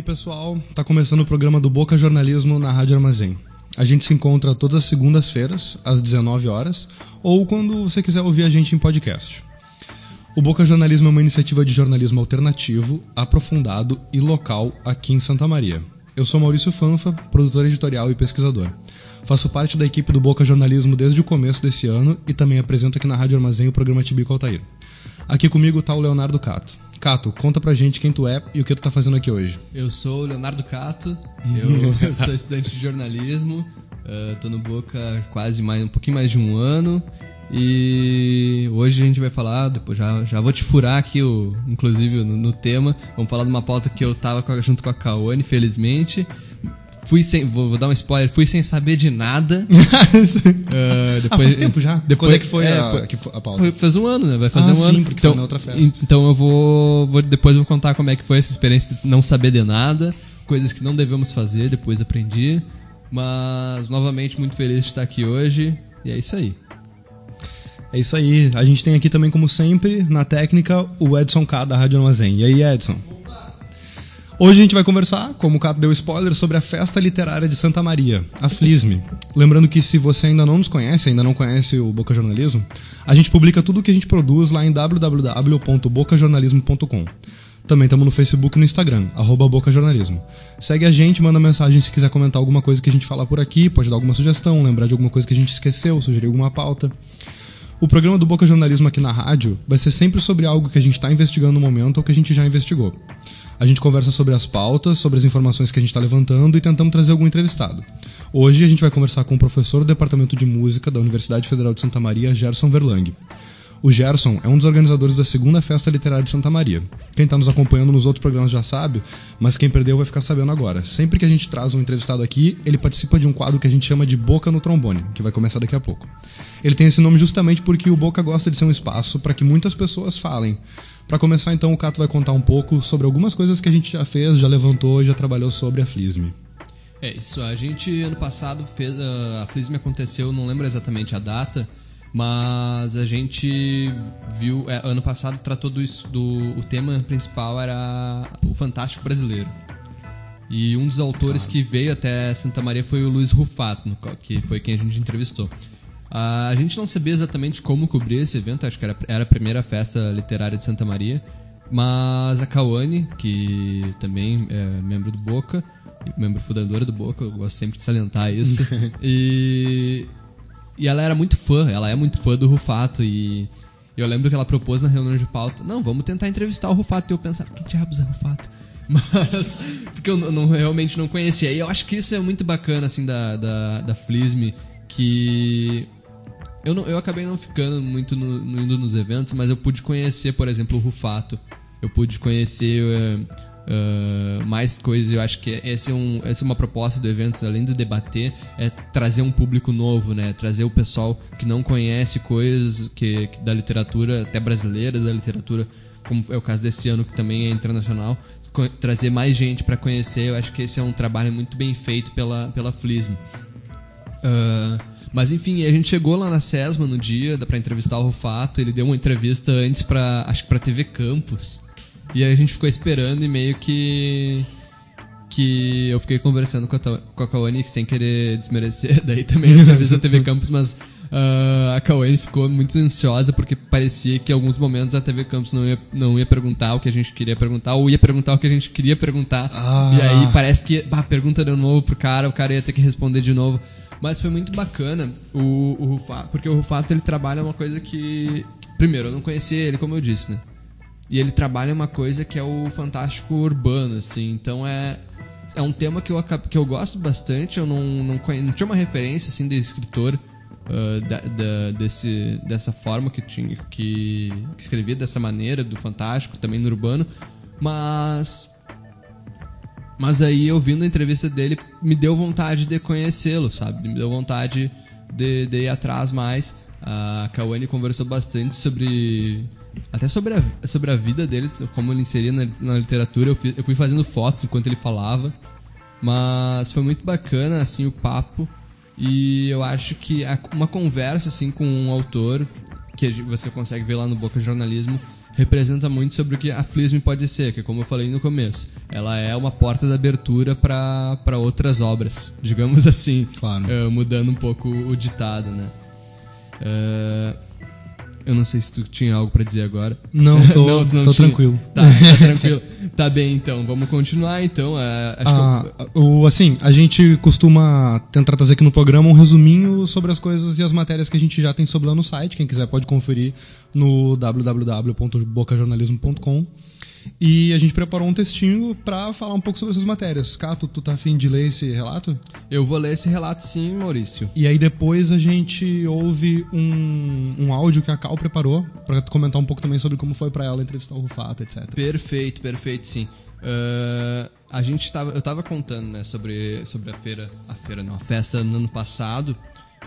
Aí, pessoal, tá começando o programa do Boca Jornalismo na Rádio Armazém. A gente se encontra todas as segundas-feiras, às 19 horas, ou quando você quiser ouvir a gente em podcast. O Boca Jornalismo é uma iniciativa de jornalismo alternativo, aprofundado e local aqui em Santa Maria. Eu sou Maurício Fanfa, produtor editorial e pesquisador. Faço parte da equipe do Boca Jornalismo desde o começo desse ano e também apresento aqui na Rádio Armazém o programa Tibico Altair. Aqui comigo está o Leonardo Cato. Cato, conta pra gente quem tu é e o que tu tá fazendo aqui hoje. Eu sou o Leonardo Cato, eu, eu sou estudante de jornalismo, uh, tô no Boca quase mais, um pouquinho mais de um ano e hoje a gente vai falar, depois já, já vou te furar aqui, o, inclusive no, no tema, vamos falar de uma pauta que eu tava com, junto com a Kawane, felizmente, fui sem. Vou, vou, dar um spoiler, fui sem saber de nada. uh, depois, ah, faz tempo já? Depois, Quando é que foi, é, a, foi, que foi a pauta? Foi, faz um ano, né? Vai fazer ah, um sim, ano. porque então, foi na outra festa. Então eu vou, vou. Depois eu vou contar como é que foi essa experiência de não saber de nada, coisas que não devemos fazer, depois aprendi. Mas, novamente, muito feliz de estar aqui hoje. E é isso aí. É isso aí. A gente tem aqui também, como sempre, na técnica, o Edson K da Rádio Armazém. E aí, Edson? Hoje a gente vai conversar, como o Cato deu spoiler, sobre a Festa Literária de Santa Maria, a FLISME. Lembrando que se você ainda não nos conhece, ainda não conhece o Boca Jornalismo, a gente publica tudo o que a gente produz lá em www.bocajornalismo.com. Também estamos no Facebook e no Instagram, arroba Boca Jornalismo. Segue a gente, manda mensagem se quiser comentar alguma coisa que a gente falar por aqui, pode dar alguma sugestão, lembrar de alguma coisa que a gente esqueceu, sugerir alguma pauta. O programa do Boca Jornalismo aqui na rádio vai ser sempre sobre algo que a gente está investigando no momento ou que a gente já investigou. A gente conversa sobre as pautas, sobre as informações que a gente está levantando e tentamos trazer algum entrevistado. Hoje a gente vai conversar com o professor do Departamento de Música da Universidade Federal de Santa Maria, Gerson Verlang. O Gerson é um dos organizadores da segunda Festa Literária de Santa Maria. Quem está nos acompanhando nos outros programas já sabe, mas quem perdeu vai ficar sabendo agora. Sempre que a gente traz um entrevistado aqui, ele participa de um quadro que a gente chama de Boca no Trombone, que vai começar daqui a pouco. Ele tem esse nome justamente porque o Boca gosta de ser um espaço para que muitas pessoas falem. Para começar, então, o Cato vai contar um pouco sobre algumas coisas que a gente já fez, já levantou e já trabalhou sobre a Flisme. É isso, a gente ano passado fez. A, a Flisme aconteceu, não lembro exatamente a data, mas a gente viu. É, ano passado tratou do, do. O tema principal era o Fantástico Brasileiro. E um dos autores que veio até Santa Maria foi o Luiz Rufato, que foi quem a gente entrevistou. A gente não sabia exatamente como cobrir esse evento, acho que era, era a primeira festa literária de Santa Maria, mas a Kawane, que também é membro do Boca, membro fundadora do Boca, eu gosto sempre de salientar isso, e, e ela era muito fã, ela é muito fã do Rufato, e eu lembro que ela propôs na reunião de pauta, não, vamos tentar entrevistar o Rufato, e eu pensava, que diabos é Rufato? Mas, porque eu não, realmente não conhecia, e eu acho que isso é muito bacana, assim, da, da, da Flisme, que eu, não, eu acabei não ficando muito no, no, indo nos eventos, mas eu pude conhecer, por exemplo, o Rufato. Eu pude conhecer uh, uh, mais coisas. Eu acho que essa é, um, essa é uma proposta do evento, além de debater, é trazer um público novo, né? Trazer o pessoal que não conhece coisas que, que da literatura, até brasileira, da literatura, como é o caso desse ano, que também é internacional, trazer mais gente para conhecer. Eu acho que esse é um trabalho muito bem feito pela, pela Flismo. Uh, mas enfim, a gente chegou lá na SESMA no dia, dá pra entrevistar o Rufato, ele deu uma entrevista antes pra, acho que pra TV Campus. E aí a gente ficou esperando e meio que que eu fiquei conversando com a, com a Kawane sem querer desmerecer daí também a entrevista da TV Campus, mas uh, a Kawane ficou muito ansiosa porque parecia que em alguns momentos a TV Campus não ia, não ia perguntar o que a gente queria perguntar ou ia perguntar o que a gente queria perguntar. Ah. E aí parece que, bah, pergunta de novo pro cara, o cara ia ter que responder de novo. Mas foi muito bacana o, o Rufato, porque o Rufato ele trabalha uma coisa que. Primeiro, eu não conhecia ele, como eu disse, né? E ele trabalha uma coisa que é o fantástico urbano, assim. Então é. é um tema que eu, que eu gosto bastante. Eu não, não, não tinha uma referência assim de escritor ah, da- da- desse, dessa forma que, tinha, que, que escrevia dessa maneira, do fantástico, também no urbano. Mas. Mas aí, ouvindo a entrevista dele, me deu vontade de conhecê-lo, sabe? Me deu vontade de, de ir atrás mais. A Kawane conversou bastante sobre. Até sobre a, sobre a vida dele, como ele inseria na, na literatura. Eu fui, eu fui fazendo fotos enquanto ele falava. Mas foi muito bacana, assim, o papo. E eu acho que uma conversa, assim, com um autor, que você consegue ver lá no Boca Jornalismo, representa muito sobre o que a Flisme pode ser, que como eu falei no começo, ela é uma porta de abertura para outras obras, digamos assim. Claro. Eh, mudando um pouco o ditado, né? Eh, eu não sei se tu tinha algo pra dizer agora. Não, tô, tu não tô tinha. tranquilo. Tá, tá tranquilo. Tá bem, então. Vamos continuar, então. Acho que eu- Ah, o, assim, a gente costuma tentar trazer aqui no programa um resuminho sobre as coisas e as matérias que a gente já tem sobre lá no site. Quem quiser pode conferir no www.bocajornalismo.com. E a gente preparou um textinho pra falar um pouco sobre essas matérias. Cato, tu tá afim de ler esse relato? Eu vou ler esse relato sim, Maurício. E aí depois a gente ouve um, um áudio que a Cal preparou pra comentar um pouco também sobre como foi pra ela entrevistar o Rufato, etc. Perfeito, perfeito, sim. Ah, a gente tava, eu tava contando, né, sobre, sobre a feira, a feira não, a festa no ano passado.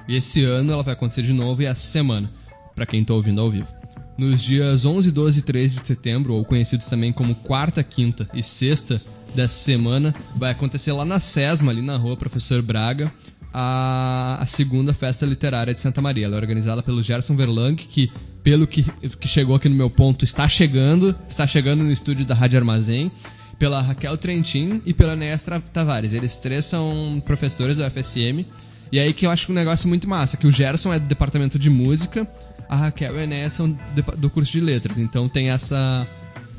E esse ano ela vai acontecer de novo e essa semana, pra quem tá ouvindo ao vivo. Nos dias 11, 12 e 13 de setembro, ou conhecidos também como quarta, quinta e sexta dessa semana, vai acontecer lá na SESMA, ali na rua Professor Braga, a, a segunda festa literária de Santa Maria. Ela é organizada pelo Gerson Verlang, que, pelo que, que chegou aqui no meu ponto, está chegando, está chegando no estúdio da Rádio Armazém, pela Raquel Trentin e pela Nestra Tavares. Eles três são professores da UFSM. E aí que eu acho um negócio muito massa, que o Gerson é do departamento de música, a Raquel e a são do curso de letras. Então tem essa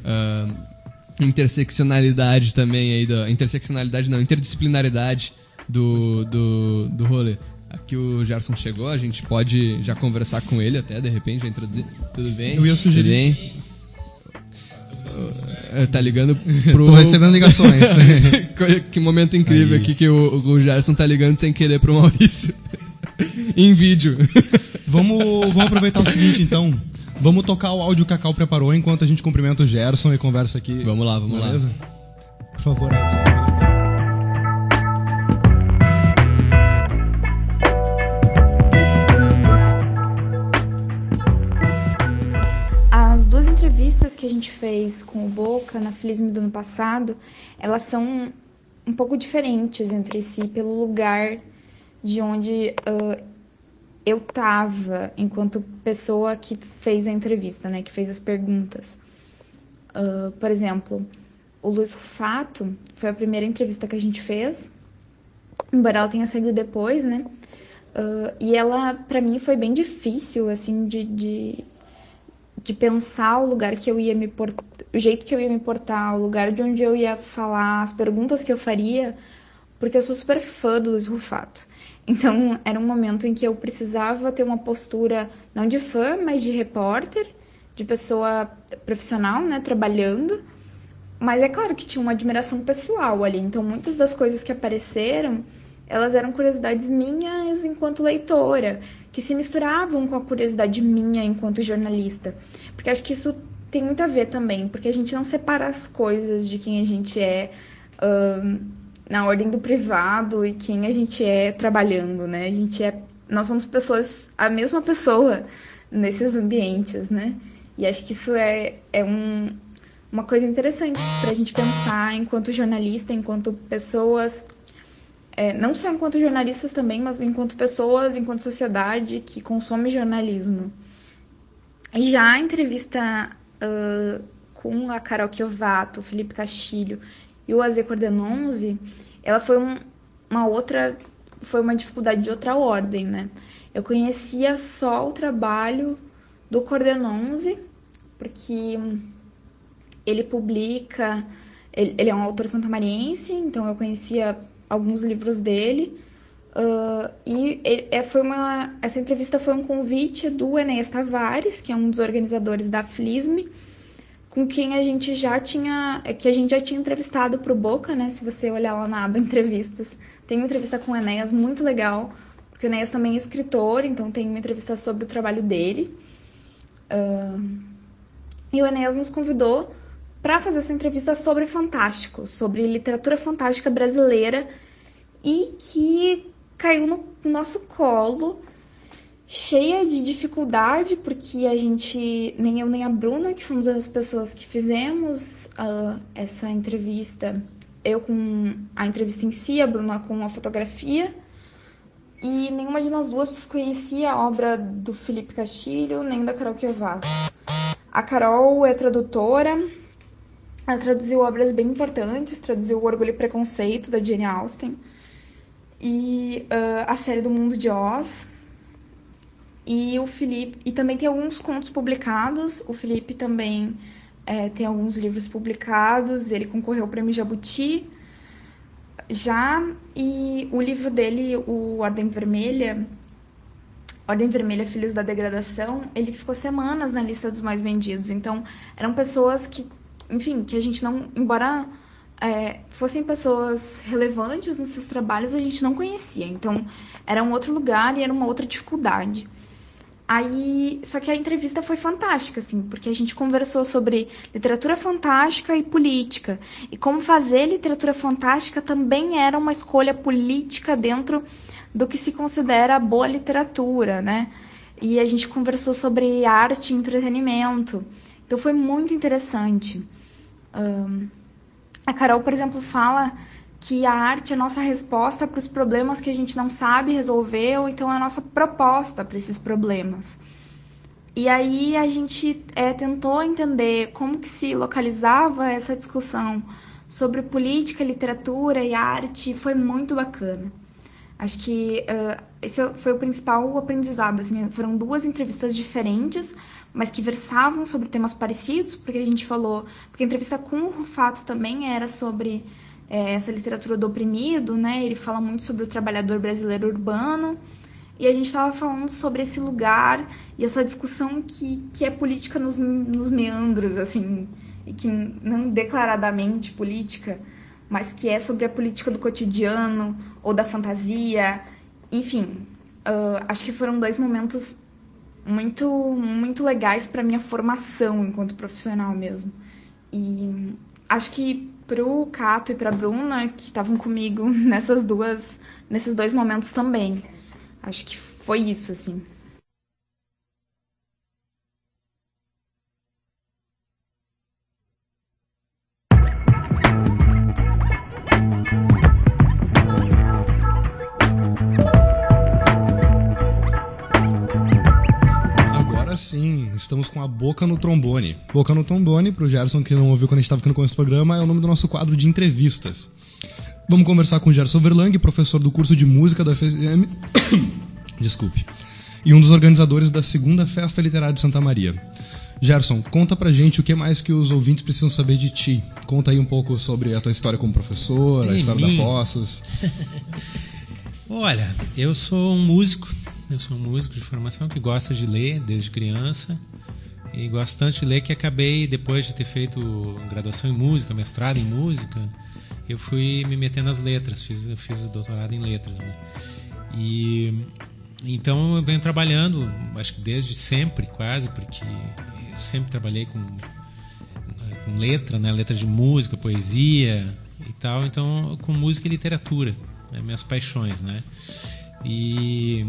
ah, interseccionalidade também aí, da, interseccionalidade não, interdisciplinaridade do, do, do rolê. Aqui o Gerson chegou, a gente pode já conversar com ele até, de repente, já introduzir. Tudo bem? Eu ia sugerir-? Eh, Tá ligando pro... Tô recebendo ligações. que momento incrível Aí. aqui que o, o Gerson tá ligando sem querer pro Maurício. Em vídeo. vamos, vamos aproveitar o seguinte, então. Vamos tocar o áudio que a Cal preparou enquanto a gente cumprimenta o Gerson e conversa aqui. Vamos lá, vamos lá. Beleza? Por favor, Edson. As duas entrevistas que a gente fez com o Boca na Filisme do ano passado, elas são um pouco diferentes entre si pelo lugar de onde ah, eu tava enquanto pessoa que fez a entrevista, né, que fez as perguntas. Ah, por exemplo, o Luiz Rufato foi a primeira entrevista que a gente fez, embora ela tenha saído depois, né? Ah, e ela, pra mim, foi bem difícil, assim, de, de de pensar o lugar que eu ia me portar, o jeito que eu ia me portar, o lugar de onde eu ia falar, as perguntas que eu faria, porque eu sou super fã do Luiz Rufato. Então, era um momento em que eu precisava ter uma postura não de fã, mas de repórter, de pessoa profissional, né, trabalhando. Mas é claro que tinha uma admiração pessoal ali. Então, muitas das coisas que apareceram, elas eram curiosidades minhas enquanto leitora, que se misturavam com a curiosidade minha enquanto jornalista. Porque acho que isso tem muito a ver também, porque a gente não separa as coisas de quem a gente é ahn, na ordem do privado e quem a gente é trabalhando, né? A gente é, nós somos pessoas, a mesma pessoa nesses ambientes, né? E acho que isso é, é um, uma coisa interessante para a gente pensar enquanto jornalista, enquanto pessoas é, não só enquanto jornalistas também, mas enquanto pessoas, enquanto sociedade que consome jornalismo. E já a entrevista ah, com a Carol Chiovato, Felipe Castilho e o Azê Cordenonze, ela foi um- uma outra, foi uma dificuldade de outra ordem, né? Eu conhecia só o trabalho do Cordenonze, porque ele publica, ele, ele é um autor santamariense, então eu conhecia alguns livros dele. ah, e é, foi uma, essa entrevista foi um convite do Enéas Tavares, que é um dos organizadores da FLISM, com quem a gente já tinha, que a gente já tinha entrevistado pro Boca, né? Se você olhar lá na aba entrevistas, tem uma entrevista com o Enéas muito legal, porque o Enéas também é escritor, então tem uma entrevista sobre o trabalho dele. Uh, e o Enéas nos convidou para fazer essa entrevista sobre Fantástico, sobre literatura fantástica brasileira e que caiu no nosso colo cheia de dificuldade, porque a gente, nem eu nem a Bruna, que fomos as pessoas que fizemos uh, essa entrevista, eu com a entrevista em si, a Bruna com a fotografia, e nenhuma de nós duas conhecia a obra do Felipe Castilho, nem da Carol Kiovato. A Carol é tradutora, ela traduziu obras bem importantes, traduziu O Orgulho e Preconceito, da Jane Austen, e uh, a série do Mundo de Oz, e o Felipe. E também tem alguns contos publicados. O Felipe também é, tem alguns livros publicados. Ele concorreu ao prêmio Jabuti já. E o livro dele, o Ordem Vermelha. Ordem Vermelha Filhos da Degradação, ele ficou semanas na lista dos mais vendidos. Então, eram pessoas que, enfim, que a gente não, embora é, fossem pessoas relevantes nos seus trabalhos, a gente não conhecia. Então, era um outro lugar e era uma outra dificuldade. Aí, só que a entrevista foi fantástica, assim, porque a gente conversou sobre literatura fantástica e política. E como fazer literatura fantástica também era uma escolha política dentro do que se considera boa literatura, né? E a gente conversou sobre arte e entretenimento. Então foi muito interessante. Um, a Carol, por exemplo, fala que a arte é a nossa resposta para os problemas que a gente não sabe resolver, ou então é a nossa proposta para esses problemas. E aí a gente é, tentou entender como que se localizava essa discussão sobre política, literatura e arte, e foi muito bacana. Acho que uh, esse foi o principal aprendizado. Assim, foram duas entrevistas diferentes, mas que versavam sobre temas parecidos, porque a gente falou. Porque a entrevista com o Rufato também era sobre é, essa literatura do oprimido, né? Ele fala muito sobre o trabalhador brasileiro urbano. E a gente estava falando sobre esse lugar e essa discussão que, que é política nos, nos meandros, assim, e que não declaradamente política, mas que é sobre a política do cotidiano ou da fantasia. Enfim, uh, acho que foram dois momentos muito, muito legais para minha formação enquanto profissional mesmo. E acho que pro Cato e pra Bruna, que estavam comigo nessas duas, nesses dois momentos também. Acho que foi isso, assim. Estamos com a Boca no Trombone. Boca no Trombone, pro Gerson que não ouviu quando a gente estava aqui no começo do programa, é o nome do nosso quadro de entrevistas. Vamos conversar com o Gerson Verlang, professor do curso de música da FSM. Desculpe. E um dos organizadores da segunda Festa Literária de Santa Maria. Gerson, conta pra gente o que mais que os ouvintes precisam saber de ti. Conta aí um pouco sobre a tua história como professor, de a história mim. da Poços. Olha, eu sou um músico, eu sou um músico de formação que gosta de ler desde criança e gosto de ler que acabei, depois de ter feito graduação em música, mestrado em música, eu fui me meter nas letras, fiz, fiz doutorado em letras. Né? E então eu venho trabalhando, acho que desde sempre quase, porque sempre trabalhei com, com letra, né? letra de música, poesia e tal, então com música e literatura, né? minhas paixões, né? E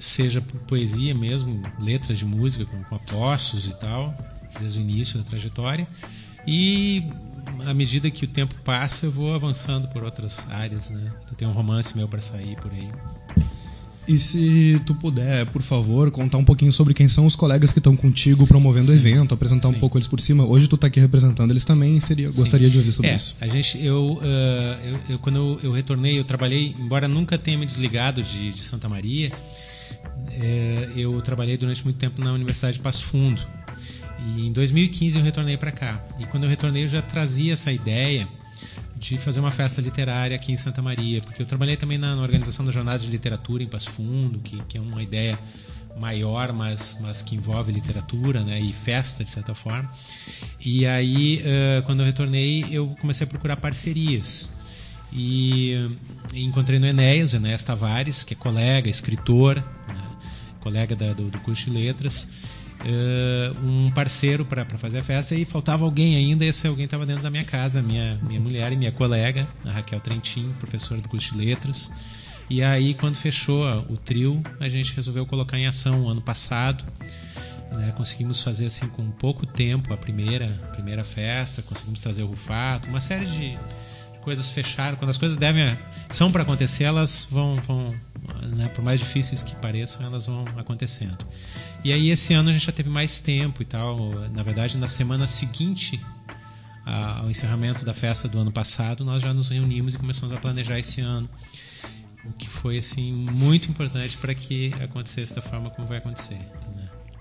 seja por poesia mesmo, letras de música com, com apostos e tal, desde o início da trajetória. E à medida que o tempo passa, eu vou avançando por outras áreas, né? Eu tenho um romance meu para sair por aí. E se tu puder, por favor, contar um pouquinho sobre quem são os colegas que estão contigo promovendo Sim. o evento, apresentar Sim. um pouco eles por cima. Hoje tu está aqui representando eles também, seria, gostaria de ouvir sobre é, isso. A gente, eu, uh, eu, eu, quando eu, eu, retornei, eu trabalhei, embora nunca tenha me desligado de, de Santa Maria, é, eu trabalhei durante muito tempo na Universidade de Passo Fundo. E em 2015 eu retornei para cá. E quando eu retornei eu já trazia essa ideia de fazer uma festa literária aqui em Santa Maria, porque eu trabalhei também na, na organização da Jornada de Literatura em Passo Fundo, que, que é uma ideia maior, mas, mas que envolve literatura né, e festa, de certa forma. E aí, uh, quando eu retornei, eu comecei a procurar parcerias. E, uh, encontrei no Enéas, Enéas Tavares, que é colega, escritor, colega da, do, do curso de letras, uh, um parceiro para fazer a festa e faltava alguém ainda. Esse alguém estava dentro da minha casa, minha, minha mulher e minha colega, a Raquel Trentin, professora do curso de letras. E aí, quando fechou o trio, a gente resolveu colocar em ação ano passado. Né, conseguimos fazer assim com pouco tempo a primeira, a primeira festa, conseguimos trazer o Rufato, uma série de, coisas fecharam. Quando as coisas devem são para acontecer, elas vão, vão né, por mais difíceis que pareçam, elas vão acontecendo. E aí esse ano a gente já teve mais tempo e tal. Na verdade, na semana seguinte ao encerramento da festa do ano passado, nós já nos reunimos e começamos a planejar esse ano o que foi assim muito importante para que acontecesse da forma como vai acontecer.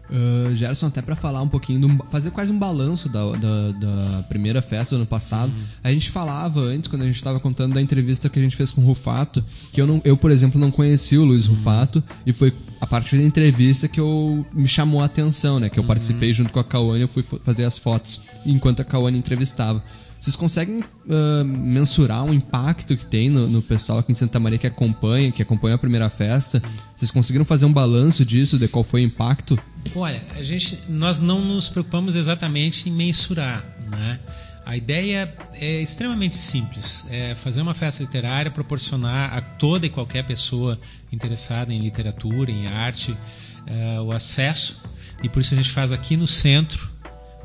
Uh, Gerson, até para falar um pouquinho, do, fazer quase um balanço da, da, da, primeira festa do ano passado. Uhum. A gente falava antes, quando a gente estava contando da entrevista que a gente fez com o Rufato, que eu, não, eu por exemplo, não conhecia o Luiz uhum. Rufato, e foi a partir da entrevista que eu me chamou a atenção, né? Que eu uhum. participei junto com a Cauane, eu fui fazer as fotos enquanto a Cauane entrevistava. Vocês conseguem uh, mensurar o impacto que tem no, no, pessoal aqui em Santa Maria que acompanha, que acompanha a primeira festa? Vocês conseguiram fazer um balanço disso, de qual foi o impacto? Olha, a gente, nós não nos preocupamos exatamente em mensurar, né? A ideia é extremamente simples: é fazer uma festa literária, proporcionar a toda e qualquer pessoa interessada em literatura, em arte, uh, o acesso. E por isso a gente faz aqui no centro,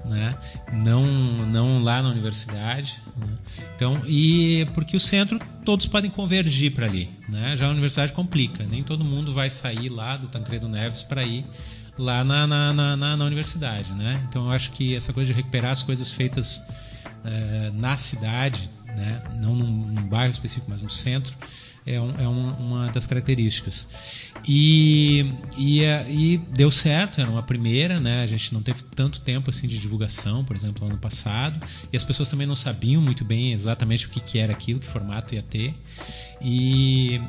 né? Não, não lá na universidade. Né? Então, e porque o centro todos podem convergir para ali, né? Já a universidade complica, nem todo mundo vai sair lá do Tancredo Neves para ir lá na, na, na, na, universidade, né? Então, eu acho que essa coisa de recuperar as coisas feitas é, na cidade, né? Não num, num bairro específico, mas no centro, é, um, é um, uma das características. E, e, é, e, deu certo, era uma primeira, né? A gente não teve tanto tempo assim de divulgação, por exemplo, ano passado, e as pessoas também não sabiam muito bem exatamente o que, que era aquilo, que formato ia ter. E,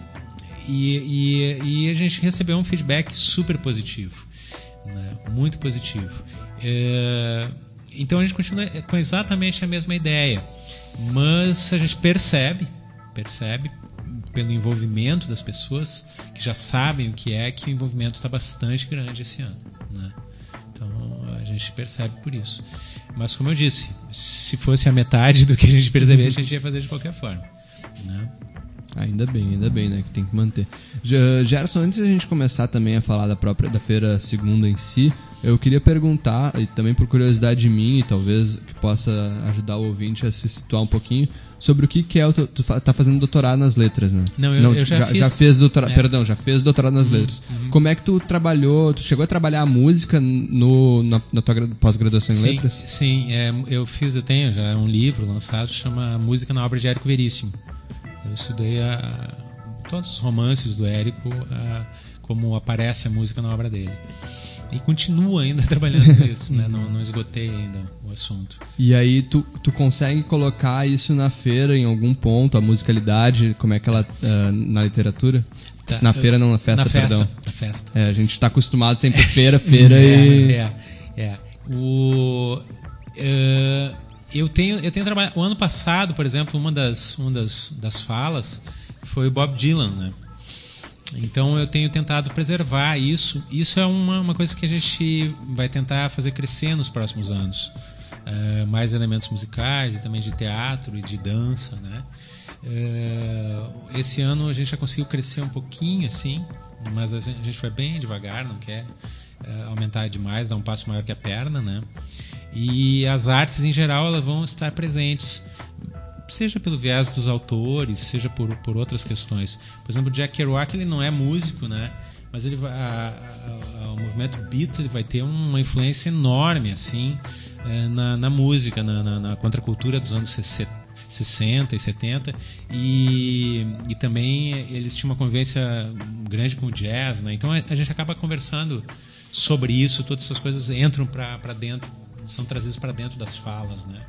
e, e, e a gente recebeu um feedback super positivo, né? muito positivo. É, então a gente continua com exatamente a mesma ideia, mas a gente percebe, percebe pelo envolvimento das pessoas que já sabem o que é, que o envolvimento está bastante grande esse ano. Né? Então a gente percebe por isso. Mas como eu disse, se fosse a metade do que a gente perceber, a gente ia fazer de qualquer forma. Né? Ainda bem, ainda bem, né? Que tem que manter. Gerson, antes da gente começar também a falar da própria da feira segunda em si, eu queria perguntar, e também por curiosidade minha, e talvez que possa ajudar o ouvinte a se situar um pouquinho, sobre o que, que é o. Tu, tu tá fazendo doutorado nas letras, né? Não, eu, Não, eu já, já, fiz. Já fez doutorado. É. Perdão, já fez doutorado nas uhum, letras. Uhum. Como é que tu trabalhou? Tu chegou a trabalhar a música no, na, na tua pós-graduação em sim, letras? Sim, é, eu fiz, eu tenho já um livro lançado, chama Música na Obra de Érico Veríssimo. Eu estudei a, todos os romances do Érico, a, como aparece a música na obra dele e continuo ainda trabalhando nisso, né? Não, não, esgotei ainda o assunto. E aí tu, tu consegue colocar isso na feira em algum ponto, a musicalidade, como é que ela uh, na literatura? Tá, na feira, não na festa, na festa perdão. Na festa. É, a gente está acostumado sempre feira, feira é, e. É, é. O, uh, eu tenho, eu tenho trabalhado. O ano passado, por exemplo, uma das, uma das, das falas foi o Bob Dylan, né? Então eu tenho tentado preservar isso. Isso é uma, uma coisa que a gente vai tentar fazer crescer nos próximos anos. Uh, mais elementos musicais e também de teatro e de dança, né? Uh, esse ano a gente já conseguiu crescer um pouquinho, assim, mas a gente foi bem devagar, não quer uh, aumentar demais, dar um passo maior que a perna, né? E as artes em geral elas vão estar presentes seja pelo viés dos autores, seja por, por outras questões. Por exemplo, Jack Kerouac ele não é músico, né? Mas ele a, a, a, o movimento beat ele vai ter uma influência enorme assim é, na, na, música, na, na, na contracultura dos anos 60 e 70 e, e também eles tinham uma convivência grande com o jazz, né? Então a, a gente acaba conversando sobre isso, todas essas coisas entram para dentro, são trazidas para dentro das falas, né?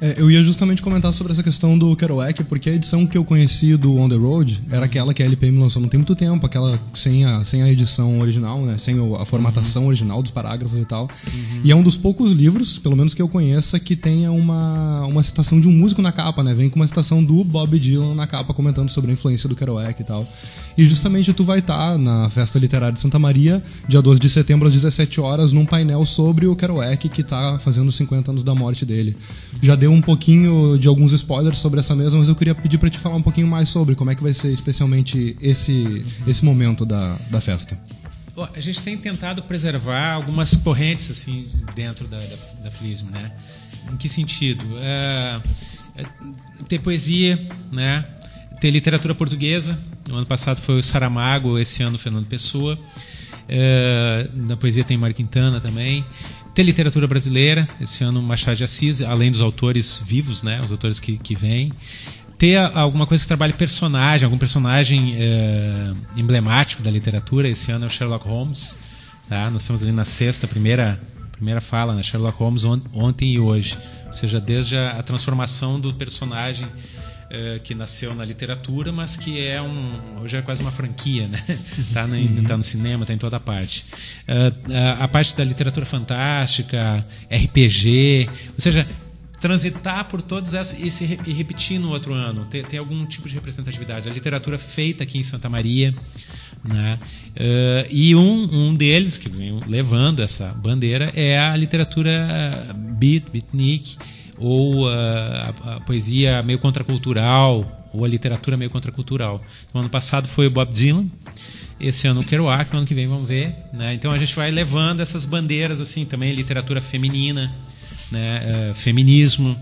É, eu ia justamente comentar sobre essa questão do Kerouac, porque a edição que eu conheci do On The Road era aquela que a LPM lançou não tem muito tempo, aquela sem a, sem a edição original, né? Sem a formatação uhum. original dos parágrafos e tal. Uhum. E é um dos poucos livros, pelo menos que eu conheça, que tenha uma, uma citação de um músico na capa, né? Vem com uma citação do Bob Dylan na capa comentando sobre a influência do Kerouac e tal. E justamente tu vai estar tá na Festa Literária de Santa Maria, dia 12 de setembro às 17 horas, num painel sobre o Kerouac que está fazendo 50 anos da morte dele. Já deu um pouquinho de alguns spoilers sobre essa mesa, mas eu queria pedir para te falar um pouquinho mais sobre como é que vai ser especialmente esse, esse momento da, da festa. A gente tem tentado preservar algumas correntes assim dentro da, da, da Flismo, né? Em que sentido? É, é, ter poesia, né? Ter literatura portuguesa, no ano passado foi o Saramago, esse ano Fernando Pessoa. É, na poesia tem Mário Quintana também. Tem literatura brasileira, esse ano Machado de Assis, além dos autores vivos, né, os autores que, que vêm. Ter alguma coisa que trabalhe personagem, algum personagem é, emblemático da literatura. Esse ano é o Sherlock Holmes. Tá? Nós estamos ali na sexta, primeira, primeira fala, né? Sherlock Holmes ontem e hoje. Ou seja, desde a, a transformação do personagem é, que nasceu na literatura, mas que é um hoje é quase uma franquia, né? Tá no, uhum. tá no cinema, tá em toda parte. É, a, parte da literatura fantástica, RPG, ou seja, transitar por todos esses e, se, e repetir no outro ano, ter, ter, algum tipo de representatividade. A literatura feita aqui em Santa Maria, né? Uh, e um, um deles que vem levando essa bandeira é a literatura beat, beatnik, ou a, a, a poesia meio contracultural, ou a literatura meio contracultural. Então, ano passado foi o Bob Dylan, esse ano o Kerouac, no ano que vem vamos ver. Né? Então a gente vai levando essas bandeiras assim também, literatura feminina, né? Uh, feminismo.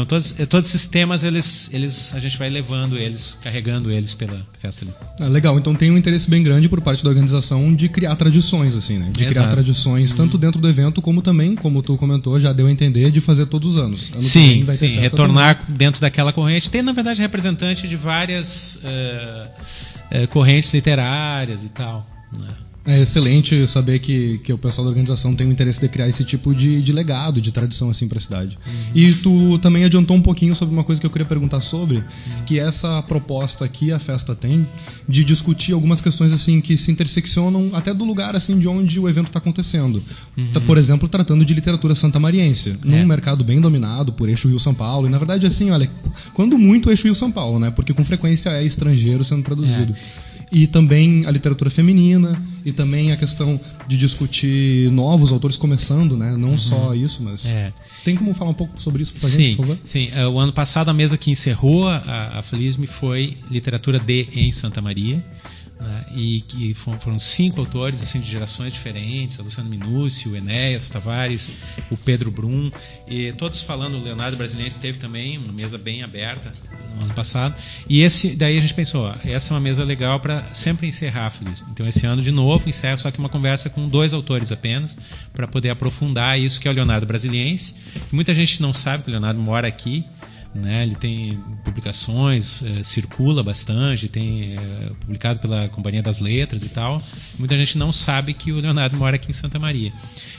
Então todos, eh, todos esses temas eles, eles a gente vai levando eles, carregando eles pela festa ali. Ah, legal. Então tem um interesse bem grande por parte da organização de criar tradições assim, né? De Exato. criar tradições tanto uhum. dentro do evento como também, como tu comentou, já deu a entender de fazer todos os anos. Ano sim, sim. Retornar também. dentro daquela corrente. Tem na verdade representante de várias uh, uh, correntes literárias e tal. Né? É excelente saber que, que o pessoal da organização tem o interesse de criar esse tipo de, de legado, de tradição assim para a cidade. Uhum. E tu também adiantou um pouquinho sobre uma coisa que eu queria perguntar sobre, uhum. que é essa proposta que a festa tem de discutir algumas questões assim que se interseccionam até do lugar assim de onde o evento está acontecendo. Uhum. Tá, por exemplo, tratando de literatura santamariense, num é. mercado bem dominado por eixo Rio São Paulo. E na verdade assim, olha, quando muito eixo Rio São Paulo, né? Porque com frequência é estrangeiro sendo produzido. É e também a literatura feminina e também a questão de discutir novos autores começando, né? Não uhum. só isso, mas é. tem como falar um pouco sobre isso pra sim, gente, por favor? Sim, uh, o ano passado a mesa que encerrou a, a Felisme foi literatura D em Santa Maria. Né? E que foram cinco autores assim, de gerações diferentes: a Luciano Minúcio, o Enéas Tavares, o Pedro Brum, e todos falando. O Leonardo Brasileiro teve também uma mesa bem aberta no ano passado. E esse, daí a gente pensou: ó, essa é uma mesa legal para sempre encerrar Feliz. Então, esse ano, de novo, encerra só que uma conversa com dois autores apenas, para poder aprofundar isso que é o Leonardo Brasiliense. Muita gente não sabe que o Leonardo mora aqui. Né? Ele tem publicações, é, circula bastante, tem é, publicado pela Companhia das Letras e tal. Muita gente não sabe que o Leonardo mora aqui em Santa Maria.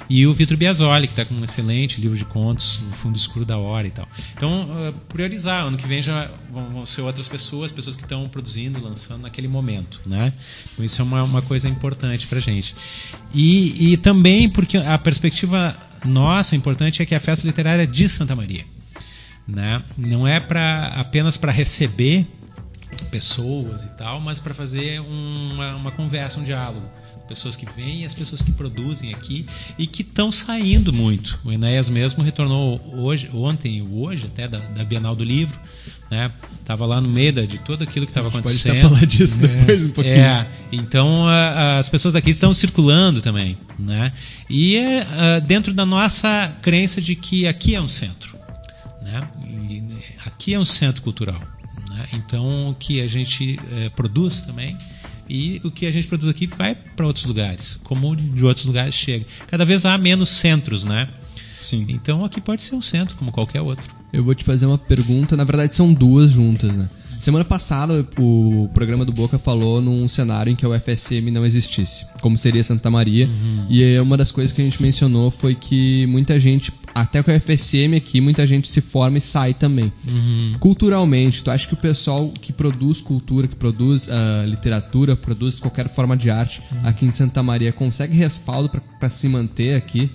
E o Vitor Biasoli, que está com um excelente livro de contos, O Fundo Escuro da Hora e tal. Então, uh, priorizar. Ano que vem já vão, ser outras pessoas, pessoas que estão produzindo, lançando naquele momento. Né? Então, isso é uma, uma coisa importante para gente. E, e também porque a perspectiva nossa importante é que a festa literária é de Santa Maria né? Não é para apenas para receber pessoas e tal, mas para fazer uma, uma conversa, um diálogo pessoas que vêm e as pessoas que produzem aqui e que estão saindo muito. O Enéas mesmo retornou hoje, ontem e hoje até da, da, Bienal do Livro, né? Tava lá no meio de tudo aquilo que estava acontecendo. Pode falar disso é, depois um pouquinho. É, então a, as pessoas daqui estão circulando também, né? E é, dentro da nossa crença de que aqui é um centro, aqui é um centro cultural. Né? Então, o que a gente é, produz também e o que a gente produz aqui vai para outros lugares, como de outros lugares chega. Cada vez há menos centros, né? Sim. Então aqui pode ser um centro, como qualquer outro. Eu vou te fazer uma pergunta, na verdade são duas juntas, né? Semana passada, o programa do Boca falou num cenário em que a UFSM não existisse, como seria Santa Maria. Uhum. E uma das coisas que a gente mencionou foi que muita gente até com a FSM aqui, muita gente se forma e sai também. Culturalmente, tu acha que o pessoal que produz cultura, que produz ah, literatura, produz qualquer forma de arte aqui em Santa Maria, consegue respaldo para se manter aqui?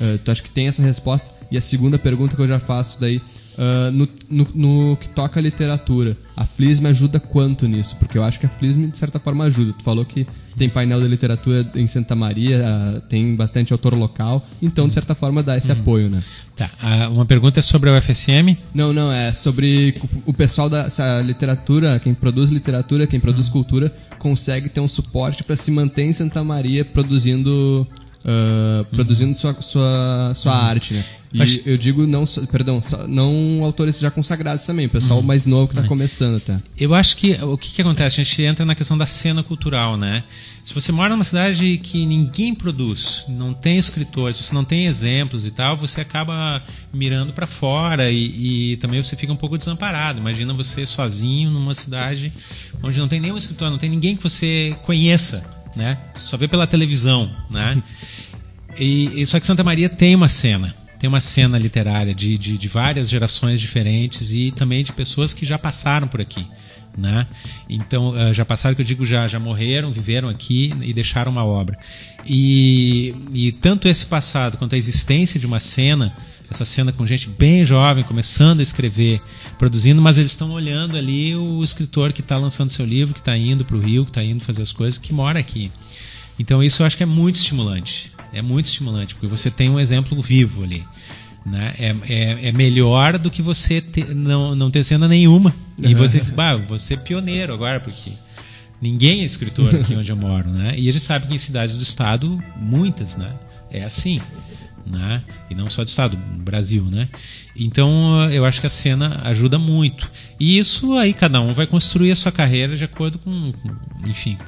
Ah, tu acha que tem essa resposta? E a segunda pergunta que eu já faço daí, ah, no, no, no que toca a literatura, a FLISM ajuda quanto nisso? Porque eu acho que a FLISM, de certa forma, ajuda. Tu falou que tem painel de literatura em Santa Maria, ah, tem bastante autor local, então, de certa forma, dá esse apoio, né? Tá, ah, uma pergunta é sobre o FSM. Não, não, é sobre o pessoal da literatura, quem produz literatura, quem produz cultura, consegue ter um suporte para se manter em Santa Maria produzindo. Ah, produzindo sua, sua, sua arte, né? E Acho- eu digo não, perdão, não autores já consagrados também, o pessoal mais novo que tá começando até. Eu acho que o que, que acontece? A gente entra na questão da cena cultural, né? Se você mora numa cidade que ninguém produz, não tem escritores, você não tem exemplos e tal, você acaba mirando para fora e, e também você fica um pouco desamparado. Imagina você sozinho numa cidade onde não tem nenhum escritor, não tem ninguém que você conheça, né? Só vê pela televisão, né? E, e só que Santa Maria tem uma cena, tem uma cena literária de, de, de várias gerações diferentes e também de pessoas que já passaram por aqui, né? Então eh, já passaram, que eu digo já já morreram, viveram aqui e deixaram uma obra. E, e tanto esse passado quanto a existência de uma cena essa cena com gente bem jovem, começando a escrever, produzindo, mas eles estão olhando ali o escritor que está lançando seu livro, que está indo para o Rio, que está indo fazer as coisas, que mora aqui. Então isso eu acho que é muito estimulante. É muito estimulante, porque você tem um exemplo vivo ali. Né? É, é, é melhor do que você não, não ter cena nenhuma. E você diz, bah, você é pioneiro agora, porque ninguém é escritor aqui onde eu moro. Né? E a gente sabe que em cidades do estado, muitas, né? É assim. Né? E não só do estado, Brasil, né? Então eu acho que a cena ajuda muito. E isso aí cada um vai construir a sua carreira de acordo com, com- enfim,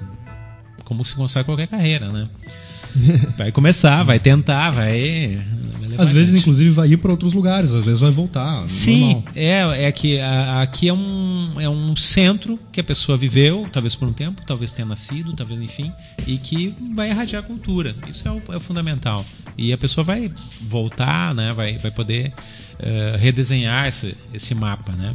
como se constrói qualquer carreira, né? Vai começar, vai tentar, vai. vai Às vezes, inclusive, vai ir para outros lugares, às vezes vai voltar. Sim, normal. é, é que a- aqui é um, é um centro que a pessoa viveu, talvez por um tempo, talvez tenha nascido, talvez enfim, e que vai irradiar a cultura. Isso é o, é o fundamental. E a pessoa vai voltar, né, vai, vai poder eh, redesenhar esse, esse mapa, né?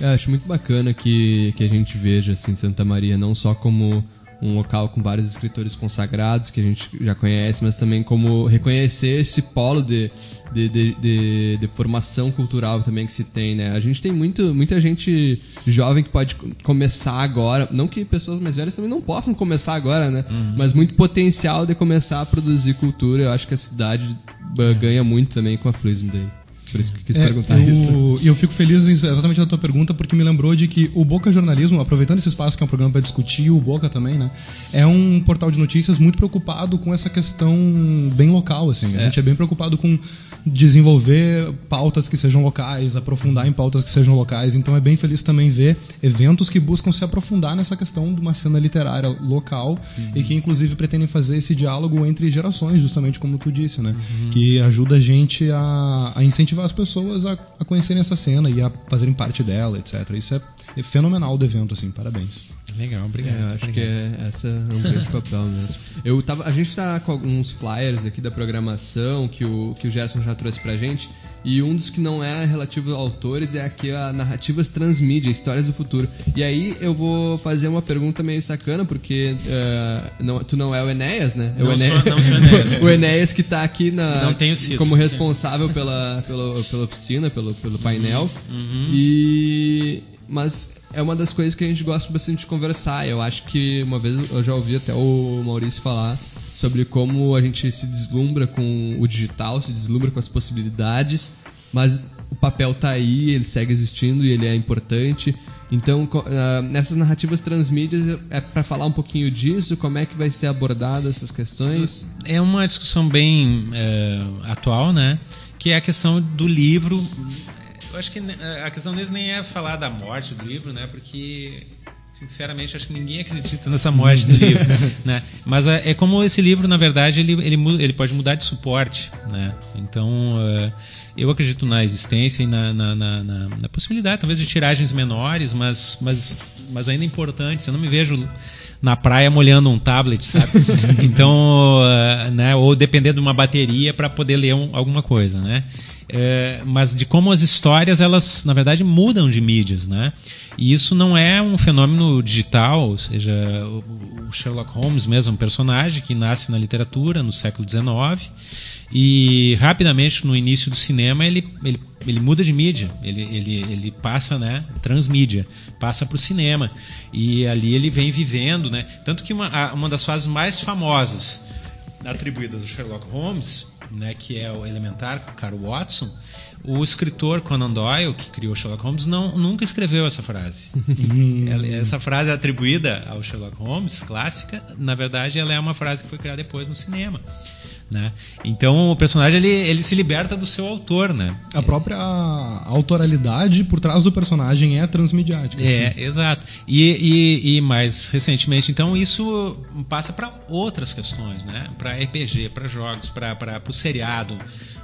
Eu acho muito bacana que, que a gente veja assim, Santa Maria não só como um local com vários escritores consagrados que a gente já conhece, mas também como reconhecer esse polo de, de, de, de- de formação cultural também que se tem, né? A gente tem muito, muita gente jovem que pode co- começar agora, não que pessoas mais velhas também não possam começar agora, né? Mas muito potencial de começar a produzir cultura. Eu acho que a cidade uh, ganha muito também com a Flism daí. Por isso que eu quis É, perguntar eu- isso. E eu fico feliz exatamente na tua pergunta, porque me lembrou de que o Boca Jornalismo, aproveitando esse espaço que é um programa para discutir, o Boca também, né? É um portal de notícias muito preocupado com essa questão bem local, assim. A É. gente é bem preocupado com desenvolver pautas que sejam locais, aprofundar em pautas que sejam locais. Então é bem feliz também ver eventos que buscam se aprofundar nessa questão de uma cena literária local e que inclusive pretendem fazer esse diálogo entre gerações, justamente como tu disse, né? Que ajuda a gente a, a incentivar as pessoas a, a conhecerem essa cena e a fazerem parte dela, etc. Isso é, é fenomenal do evento, assim. Parabéns. Legal, obrigado. É, acho que é, essa é um grande papel mesmo. Eu tava, a gente tá com alguns flyers aqui da programação que o, que o Gerson já trouxe pra gente. E um dos que não é relativo a autores é aqui a narrativas transmídia, histórias do futuro. E aí eu vou fazer uma pergunta meio sacana, porque eh, não- tu não é o Enéas, né? É o Não sou- Enéas, não sou Enéas. o Enéas que tá aqui na, Não tenho sido, como não responsável pela, pela, pela oficina, pelo, pelo painel. Uhum. E. Mas é uma das coisas que a gente gosta bastante de conversar. Eu acho que uma vez eu já ouvi até o Maurício falar sobre como a gente se deslumbra com o digital, se deslumbra com as possibilidades, mas o papel tá aí, ele segue existindo e ele é importante. Então, ah, nessas narrativas transmídias, é para falar um pouquinho disso, como é que vai ser abordada essas questões? É uma discussão bem é, atual, né? Que é a questão do livro. Eu acho que ne- a questão deles nem é falar da morte do livro, né? Porque sinceramente acho que ninguém acredita nessa morte do livro, né? Mas é, é como esse livro, na verdade, ele, ele, ele pode mudar de suporte, né? Então é, eu acredito na existência e na, na, na- na- na possibilidade, talvez, de tiragens menores, mas, mas, mas ainda importantes. Eu não me vejo na praia molhando um tablet, sabe? então, eh, né, ou dependendo de uma bateria para poder ler um- alguma coisa, né? É, mas de como as histórias elas na verdade mudam de mídias, né? E isso não é um fenômeno digital, ou seja, o Sherlock Holmes mesmo, um personagem que nasce na literatura no século XIX e rapidamente no início do cinema ele, ele, ele muda de mídia, ele, ele, ele passa, né, transmídia, passa para o cinema e ali ele vem vivendo, né? Tanto que uma, uma das fases mais famosas atribuídas ao Sherlock Holmes, né, que é o elementar Carl Watson, o escritor Conan Doyle, que criou Sherlock Holmes, não, nunca escreveu essa frase. essa frase é atribuída ao Sherlock Holmes, clássica, na verdade ela é uma frase que foi criada depois no cinema. Né? Então o personagem ele, ele se liberta do seu autor, né? A própria autoralidade por trás do personagem é transmediática. É, assim. exato. E, e, e, mais recentemente, então isso passa para outras questões, né? Para RPG, para jogos, para o seriado,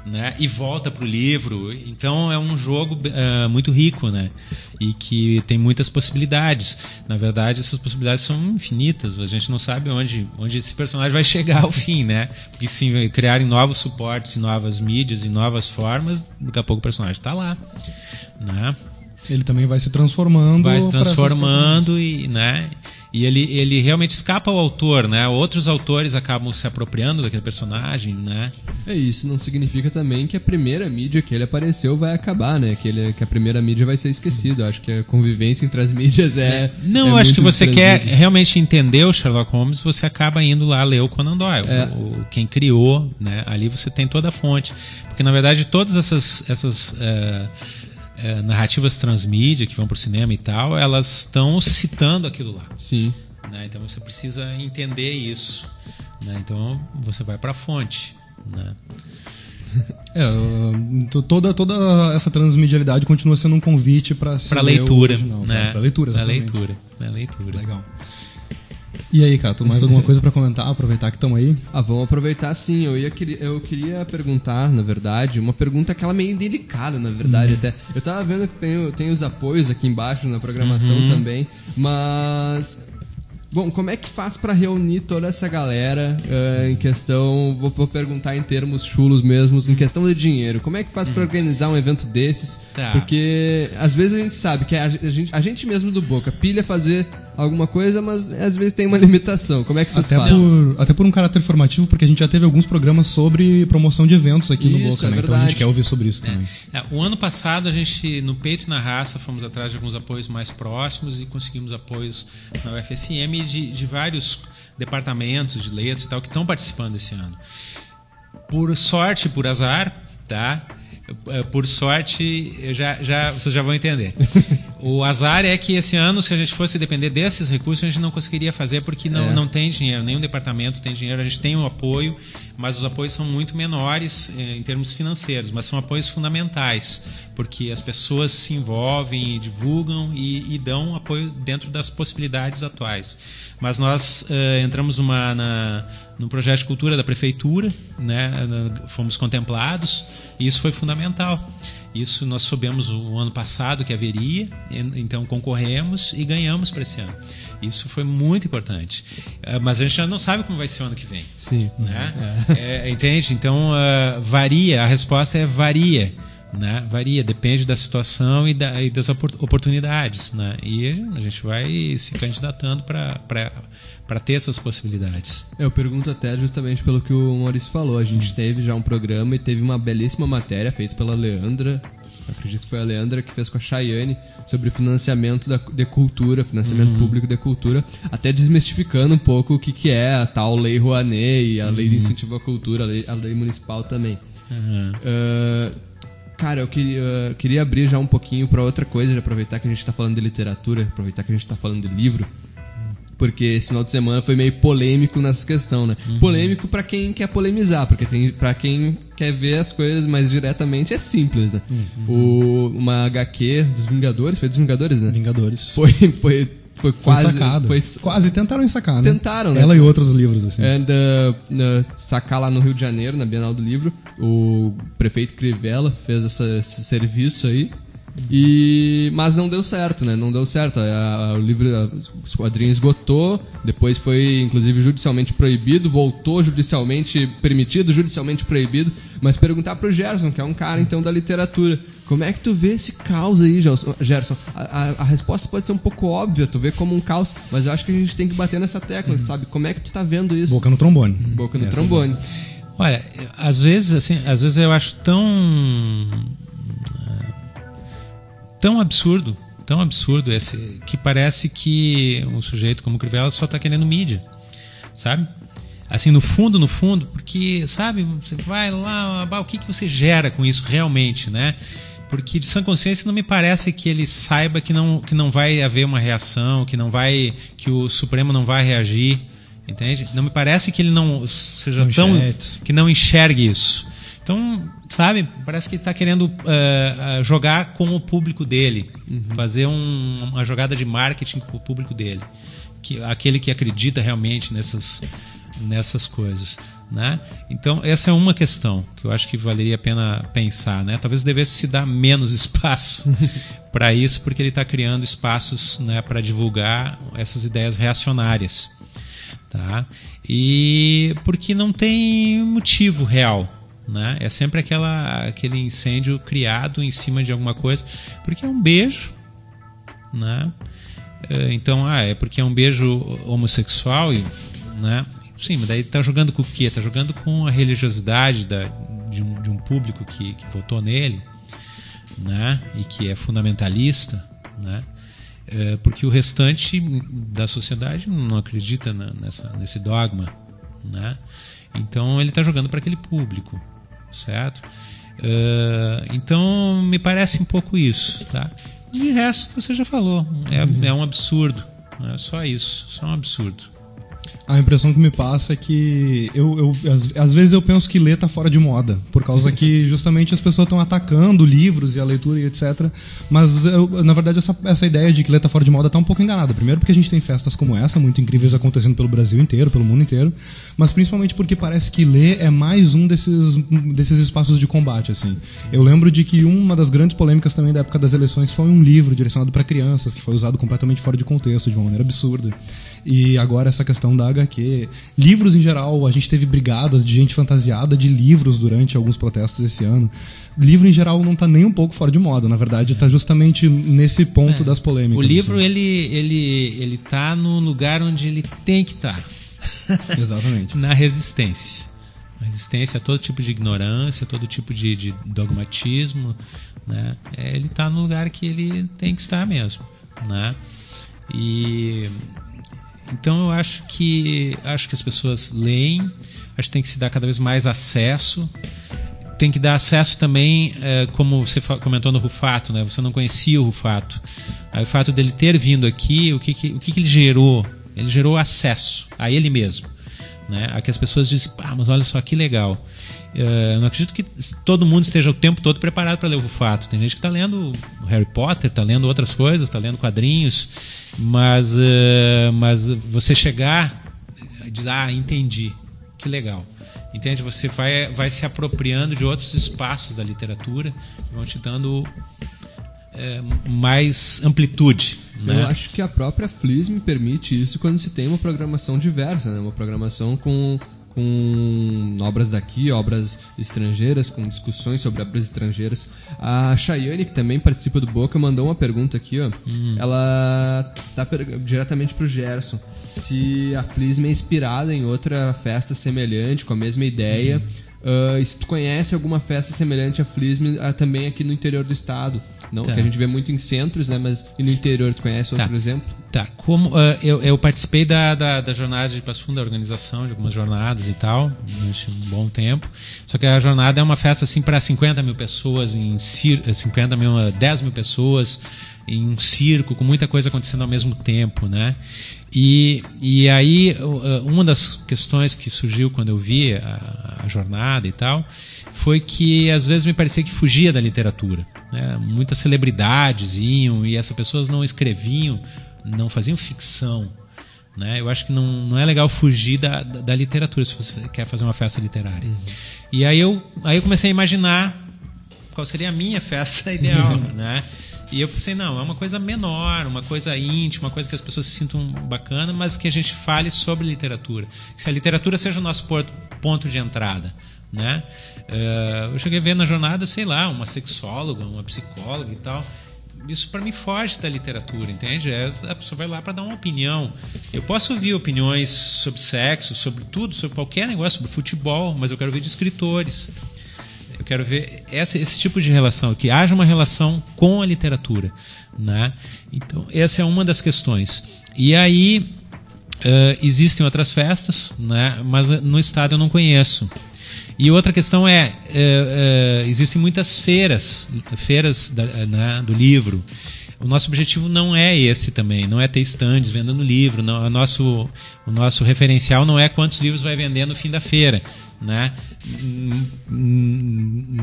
né? E volta para o livro. Então é um jogo uh, muito rico, né? E que tem muitas possibilidades. Na verdade, essas possibilidades são infinitas. A gente não sabe onde, onde esse personagem vai chegar ao fim, né? Porque sim, criarem novos suportes, novas mídias e novas formas, daqui a pouco o personagem está lá, né? Ele também vai se transformando. Vai se transformando e, né? E ele, ele realmente escapa ao autor, né? Outros autores acabam se apropriando daquele personagem, né? É isso, não significa também que a primeira mídia que ele apareceu vai acabar, né? Que, ele, que a primeira mídia vai ser esquecida. Eu acho que a convivência entre as mídias é. Não, é eu acho que você quer realmente entender o Sherlock Holmes, você acaba indo lá ler o Conan Doyle, É. o, quem criou, né? Ali você tem toda a fonte. Porque na verdade todas essas. essas eh, eh, narrativas transmídia que vão pro cinema e tal, elas estão citando aquilo lá. Sim. né? Então você precisa entender isso. né? Então você vai para a fonte. Né? É, to- toda, toda essa transmedialidade continua sendo um convite para Para leitura. Original, né? Para leitura, Pra exatamente. leitura. Pra leitura. Legal. E aí, Cato, mais alguma coisa para comentar? Aproveitar que estamos aí. Ah, vamos aproveitar sim. Eu, ia, queria- eu queria perguntar, na verdade, uma pergunta aquela meio delicada, na verdade, até. Eu tava vendo que tem, tem os apoios aqui embaixo na programação também, mas. Bom, como é que faz pra reunir toda essa galera eh, em questão, vou, vou perguntar em termos chulos mesmos, em questão de dinheiro. Como é que faz pra organizar um evento desses? Tá. Porque às vezes a gente sabe que a, gente, a gente mesmo do Boca pilha fazer alguma coisa, mas às vezes tem uma limitação. Como é que vocês Até fazem? por, até por um caráter formativo, porque a gente já teve alguns programas sobre promoção de eventos aqui no Isso, Boca, é né? Então a gente quer ouvir sobre isso também. É, o ano passado a gente, no Peito e na Raça, fomos atrás de alguns apoios mais próximos e conseguimos apoios na UFSM de, de vários departamentos de letras e tal que estão participando esse ano. Por sorte, por azar, tá? Eh, Por sorte, já, já, vocês já vão entender. O azar é que esse ano, se a gente fosse depender desses recursos, a gente não conseguiria fazer porque não, É. não tem dinheiro, nenhum departamento tem dinheiro. A gente tem o apoio, mas os apoios são muito menores eh, em termos financeiros, mas são apoios fundamentais, porque as pessoas se envolvem, divulgam e, e dão apoio dentro das possibilidades atuais. Mas nós eh, entramos numa, na, num projeto de cultura da prefeitura, né, fomos contemplados, e isso foi fundamental. Isso nós soubemos o ano passado que haveria, en- então concorremos e ganhamos para esse ano. Isso foi muito importante. Eh, Mas a gente já não sabe como vai ser o ano que vem. Sim. Né? É, entende? Então ah, varia, a resposta é varia. Né? Varia, depende da situação e, da- e das opor- oportunidades. Né? E a gente vai se candidatando para ter essas possibilidades. Eu pergunto até justamente pelo que o Maurício falou. A gente teve já um programa e teve uma belíssima matéria feita pela Leandra. Acredito que foi a Leandra que fez com a Chayane sobre financiamento da, de cultura, financiamento público de cultura, até desmistificando um pouco o que, que é a tal Lei Rouanet e a Lei de Incentivo à Cultura, a lei, a lei municipal também. Ah, cara, eu queria, queria abrir já um pouquinho para outra coisa, aproveitar que a gente tá falando de literatura, aproveitar que a gente tá falando de livro. Porque esse final de semana foi meio polêmico nessa questão, né? Polêmico pra quem quer polemizar, porque tem para quem quer ver as coisas mais diretamente é simples, né? O, uma HQ dos Vingadores, foi dos Vingadores, né? Vingadores. Foi, foi, foi Foi quase. sacado. Foi, Quase tentaram sacar, né? Tentaram, né? Ela e outros livros, assim. And, uh, uh, sacar lá no Rio de Janeiro, na Bienal do Livro, o prefeito Crivella fez essa- esse serviço aí. E mas não deu certo, né? Não deu certo. A- a- o livro, a- os quadrinhos esgotou, depois foi inclusive judicialmente proibido, voltou judicialmente permitido, judicialmente proibido. Mas perguntar pro Gerson, que é um cara então da literatura, como é que tu vê esse caos aí, Gelson- Gerson? A, a- resposta pode ser um pouco óbvia, tu vê como um caos, mas eu acho que a gente tem que bater nessa tecla, sabe? Como é que tu tá vendo isso? Boca no trombone. Boca no Essa trombone. Olha, às vezes, assim, às vezes eu acho tão. Tão absurdo, tão absurdo esse, que parece que um sujeito como o Crivella só está querendo mídia, sabe? Assim, no fundo, no fundo, porque, sabe, você vai lá, o que, que você gera com isso realmente, né? Porque de sã consciência não me parece que ele saiba que não, que não vai haver uma reação, que não vai, que o Supremo não vai reagir, entende? Não me parece que ele não seja tão, Manchetes. que não enxergue isso. Então, sabe, parece que ele está querendo eh, jogar com o público dele, fazer um- uma jogada de marketing com o público dele, que aquele que acredita realmente nessas nessas coisas, né? Então essa é uma questão que eu acho que valeria a pena pensar, né? Talvez devesse se dar menos espaço para isso, porque ele está criando espaços, né, para divulgar essas ideias reacionárias tá? E porque não tem motivo real, né? É sempre aquela aquele incêndio criado em cima de alguma coisa, porque é um beijo, né? É, Então, ah, é porque é um beijo homossexual né? Sim, mas daí tá jogando com o quê? Tá jogando com a religiosidade da, de, um, de um público que, que votou nele, né? E que é fundamentalista, né? É, porque o restante da sociedade não acredita na- nessa, nesse dogma, né? Então ele está jogando para aquele público, certo? É, então me parece um pouco isso, tá? De resto você já falou, é, é um absurdo, é só isso, só um absurdo. A impressão que me passa é que eu, eu às, às vezes eu penso que ler tá fora de moda, por causa que justamente as pessoas estão atacando livros e a leitura e etc. Mas eu, na verdade essa, essa ideia de que ler tá fora de moda tá um pouco enganada. Primeiro porque a gente tem festas como essa, muito incríveis acontecendo pelo Brasil inteiro, pelo mundo inteiro, mas principalmente porque parece que ler é mais um desses, desses espaços de combate, assim. Eu lembro de que uma das grandes polêmicas também da época das eleições foi um livro direcionado para crianças, que foi usado completamente fora de contexto, de uma maneira absurda. E agora essa questão da HQ. Livros em geral, a gente teve brigadas de gente fantasiada de livros durante alguns protestos esse ano. Livro em geral não tá nem um pouco fora de moda, na verdade, tá justamente nesse ponto É. das polêmicas. O livro assim. ele ele ele tá no lugar onde ele tem que estar. Exatamente. na resistência. A resistência a todo tipo de ignorância, todo tipo de, de dogmatismo, né? É, ele está no lugar que ele tem que estar mesmo, né? E então eu acho que acho que as pessoas leem, acho que tem que se dar cada vez mais acesso. Tem que dar acesso também, eh, como você comentou no Rufato, né? Você não conhecia o Rufato. Aí o fato dele ter vindo aqui, o que, que- o que, que ele gerou? Ele gerou acesso a ele mesmo. Né? A que as pessoas dizem, pá, mas olha só que legal. Eu não acredito que todo mundo esteja o tempo todo preparado para ler o Rufato. Tem gente que está lendo Harry Potter, está lendo outras coisas, está lendo quadrinhos, mas, eh, mas você chegar e dizer, ah, entendi, que legal. Entende? Você vai, vai se apropriando de outros espaços da literatura vão te dando eh, mais amplitude. Né? Eu acho que a própria Flis me permite isso quando se tem uma programação diversa, né? Uma programação com, com obras daqui, obras estrangeiras, com discussões sobre obras estrangeiras. A Chayane, que também participa do Boca, mandou uma pergunta aqui, ó. Ela tá diretamente pro Gerson. Se a Flisme é inspirada em outra festa semelhante, com a mesma ideia. ah, e se tu conhece alguma festa semelhante à Flisme ah, também aqui no interior do estado. Não, Tá. que a gente vê muito em centros, né? Mas e no interior, tu conhece outro Tá. exemplo? Tá, como ah, eu, eu participei da, da, da jornada de Passo Fundo, da organização de algumas jornadas e tal, durante um bom tempo. Só que a jornada é uma festa assim para 50 mil pessoas, em cir 50 mil, ah, 10 mil pessoas, em um circo, com muita coisa acontecendo ao mesmo tempo, né? E, e aí, uma das questões que surgiu quando eu vi a, a jornada e tal, foi que às vezes me parecia que fugia da literatura. Né? Muitas celebridades iam e essas pessoas não escreviam, não faziam ficção. Né? Eu acho que não, não é legal fugir da, da, da literatura se você quer fazer uma festa literária. E aí eu, aí eu comecei a imaginar qual seria a minha festa ideal, né? E eu pensei, não, é uma coisa menor, uma coisa íntima, uma coisa que as pessoas se sintam bacana, mas que a gente fale sobre literatura. Que a literatura seja o nosso ponto de entrada. Né? Uh, eu cheguei a ver na jornada, sei lá, uma sexóloga, uma psicóloga e tal. Isso para mim foge da literatura, entende? É, a pessoa vai lá para dar uma opinião. Eu posso ouvir opiniões sobre sexo, sobre tudo, sobre qualquer negócio, sobre futebol, mas eu quero ver de escritores. Eu quero ver essa, esse tipo de relação, que haja uma relação com a literatura. Né? Então, essa é uma das questões. E aí, uh, existem outras festas, né? mas no estado eu não conheço. E outra questão é, é, é existem muitas feiras, feiras da, né, do livro. O nosso objetivo não é esse também, não é ter stands vendendo livro. Não, o, nosso, o nosso referencial não é quantos livros vai vender no fim da feira. Né?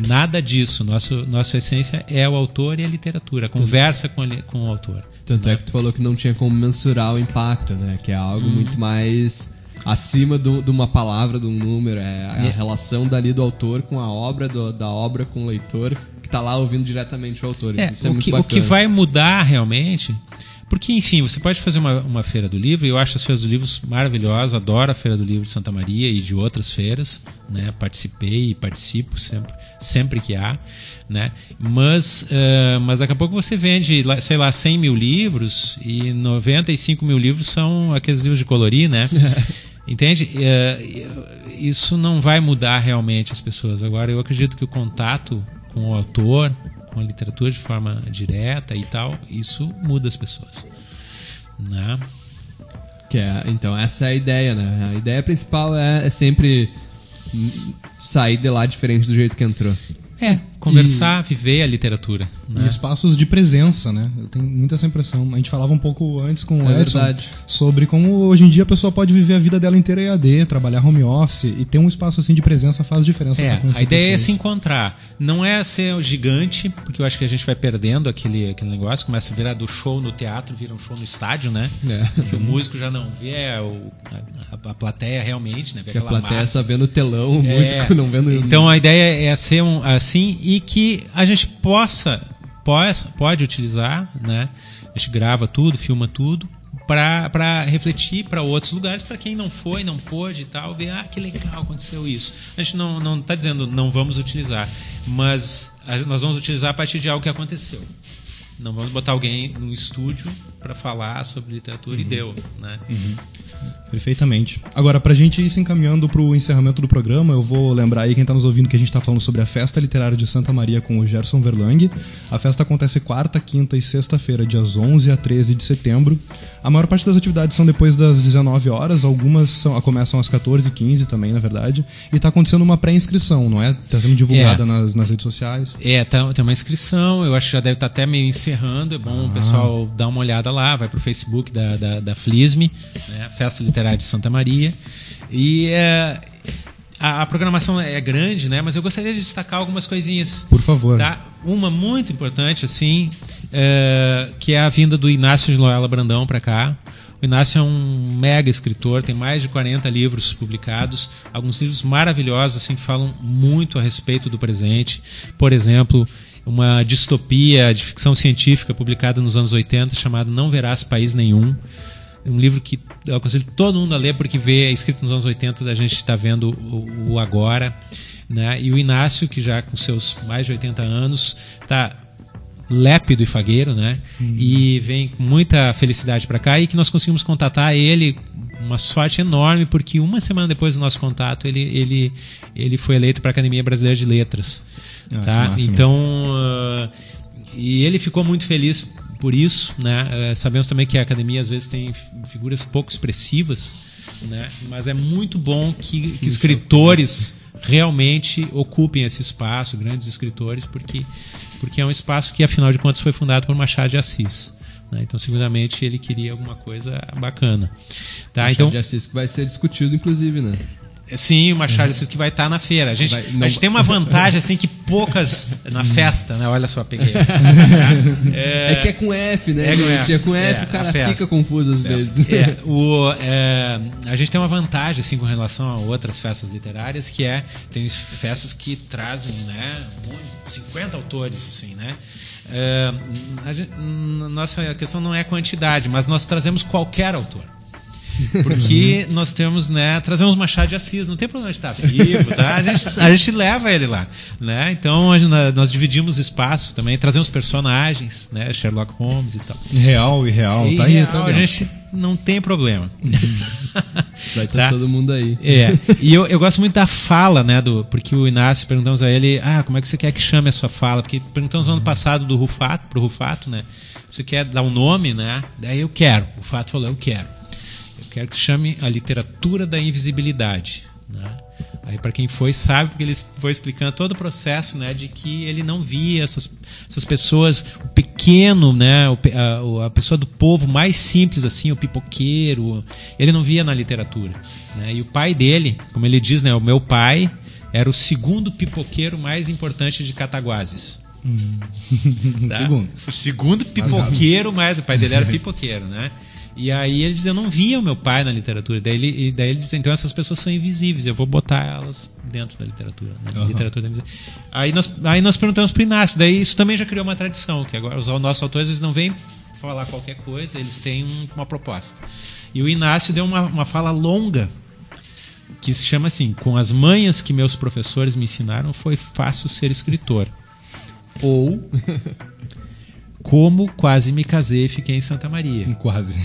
Nada disso. Nosso, nossa essência é o autor e a literatura, a conversa com, com o autor. Tanto é que tu falou que não tinha como mensurar o impacto, né? Que é algo hum. muito mais acima do, de uma palavra, de um número. É a é. relação dali do autor com a obra, do, da obra com o leitor, que está lá ouvindo diretamente o autor. É, Isso é o muito que, bacana. O que vai mudar realmente porque, enfim, você pode fazer uma, uma feira do livro, e eu acho as feiras do livro maravilhosas, adoro a Feira do Livro de Santa Maria e de outras feiras, né? Participei e participo sempre, sempre que há, né? Mas, uh, mas daqui a pouco você vende, sei lá, 100 mil livros e 95 mil livros são aqueles livros de colorir, né? Entende? Uh, isso não vai mudar realmente as pessoas. Agora, eu acredito que o contato com o autor, com a literatura de forma direta e tal, isso muda as pessoas. Né? Que é, então, essa é a ideia, né? A ideia principal é, é sempre sair de lá diferente do jeito que entrou. É, conversar, e, viver a literatura. Né? E espaços de presença, né? Eu tenho muita essa impressão. A gente falava um pouco antes com o é Edson verdade. sobre como hoje em dia a pessoa pode viver a vida dela inteira EAD, trabalhar home office e ter um espaço assim de presença faz diferença. É, a ideia pessoas. é se encontrar. Não é ser gigante, porque eu acho que a gente vai perdendo aquele, aquele negócio, começa a virar do show no teatro, vira um show no estádio, né? É. Que o músico já não vê é o, a, a, plateia realmente, né? Vê a plateia massa. só vendo o telão, o é, músico não vendo... Então a ideia é ser um, assim e que a gente possa pode, pode utilizar, né? A gente grava tudo, filma tudo para refletir para outros lugares, para quem não foi, não pôde e tal, ver, ah, que legal aconteceu isso. A gente não está dizendo não vamos utilizar, mas nós vamos utilizar a partir de algo que aconteceu. Não vamos botar alguém no estúdio para falar sobre literatura uhum. e deu, né? Uhum. Perfeitamente. Agora, para a gente ir se encaminhando para o encerramento do programa, eu vou lembrar aí quem está nos ouvindo que a gente está falando sobre a Festa Literária de Santa Maria com o Gerson Verlang. A festa acontece quarta, quinta e sexta-feira, dias 11 a 13 de setembro. A maior parte das atividades são depois das 19 horas, algumas são, começam às 14 e 15 também, na verdade. E está acontecendo uma pré-inscrição, não é? Está sendo divulgada é. nas, nas redes sociais. É, tá, tem uma inscrição, eu acho que já deve estar tá até meio encerrando. É bom ah. o pessoal dar uma olhada lá, vai para o Facebook da, da, da Flisme, né? Festa Literária de Santa Maria. E é, a, a, programação é grande, né? Mas eu gostaria de destacar algumas coisinhas. Por favor. Tá? Uma muito importante, assim, é, que é a vinda do Inácio de Loyola Brandão para cá. O Inácio é um mega escritor, tem mais de 40 livros publicados, alguns livros maravilhosos assim que falam muito a respeito do presente. Por exemplo, uma distopia de ficção científica publicada nos anos 80 chamada Não Verás País Nenhum. Um livro que eu aconselho todo mundo a ler porque vê, é escrito nos anos 80, a gente está vendo o, o agora. Né? E o Inácio, que já com seus mais de 80 anos, está lépido e fagueiro, né? Hum. E vem com muita felicidade para cá e que nós conseguimos contatar ele uma sorte enorme porque uma semana depois do nosso contato ele ele ele foi eleito para a Academia Brasileira de Letras, ah, tá? Então uh, e ele ficou muito feliz por isso, né? Uh, sabemos também que a academia às vezes tem figuras pouco expressivas, né? Mas é muito bom que, que escritores realmente ocupem esse espaço, grandes escritores, porque porque é um espaço que, afinal de contas, foi fundado por Machado de Assis. Né? Então, seguramente, ele queria alguma coisa bacana. Tá? Machado então, de Assis que vai ser discutido, inclusive, né? Sim, o Machado uhum. que vai estar na feira. A gente, vai, a gente tem uma vantagem assim que poucas na festa, né? Olha só, peguei. É, é que é com F, né? É com F, é com F é, o cara fica confuso às vezes. É, o, é, a gente tem uma vantagem assim com relação a outras festas literárias, que é tem festas que trazem, né, 50 autores assim, né? É, a gente- nossa questão não é quantidade, mas nós trazemos qualquer autor. Porque nós temos, né, trazemos Machado de Assis, não tem problema de estar vivo, tá? A gente, a gente leva ele lá, né? Então gente- nós dividimos espaço também, trazemos personagens, né, Sherlock Holmes e tal. Real e real, E tá aí, real, tá a gente não tem problema. Vai estar Tá. todo mundo aí. É, e eu, eu gosto muito da fala, né, do, porque o Inácio perguntamos a ele, ah, como é que você quer que chame a sua fala? Porque perguntamos no ano passado do Rufato, pro Rufato, né, você quer dar um nome, né, daí eu quero, o Rufato falou, eu quero. Quero que se chame a literatura da invisibilidade, né. Aí para quem foi sabe porque ele foi explicando todo o processo, né, de que ele não via essas, essas pessoas, o pequeno, né, o a, a pessoa do povo mais simples assim, o pipoqueiro, ele não via na literatura, né? E o pai dele, como ele diz, né, o meu pai era o segundo pipoqueiro mais importante de Cataguases. Tá? Segundo. O segundo pipoqueiro mais. O pai dele era pipoqueiro, né? E aí ele diz: Eu não via o meu pai na literatura. Daí ele, e daí ele diz: Então essas pessoas são invisíveis, eu vou botar elas dentro da literatura. Na Aham. literatura da aí, nós, aí nós perguntamos para Inácio. Daí isso também já criou uma tradição, que agora os nossos autores eles não vêm falar qualquer coisa, eles têm um- uma proposta. E o Inácio deu uma, uma fala longa que se chama assim: Com as manhas que meus professores me ensinaram, foi fácil ser escritor. Ou como quase me casei e fiquei em Santa Maria. Quase.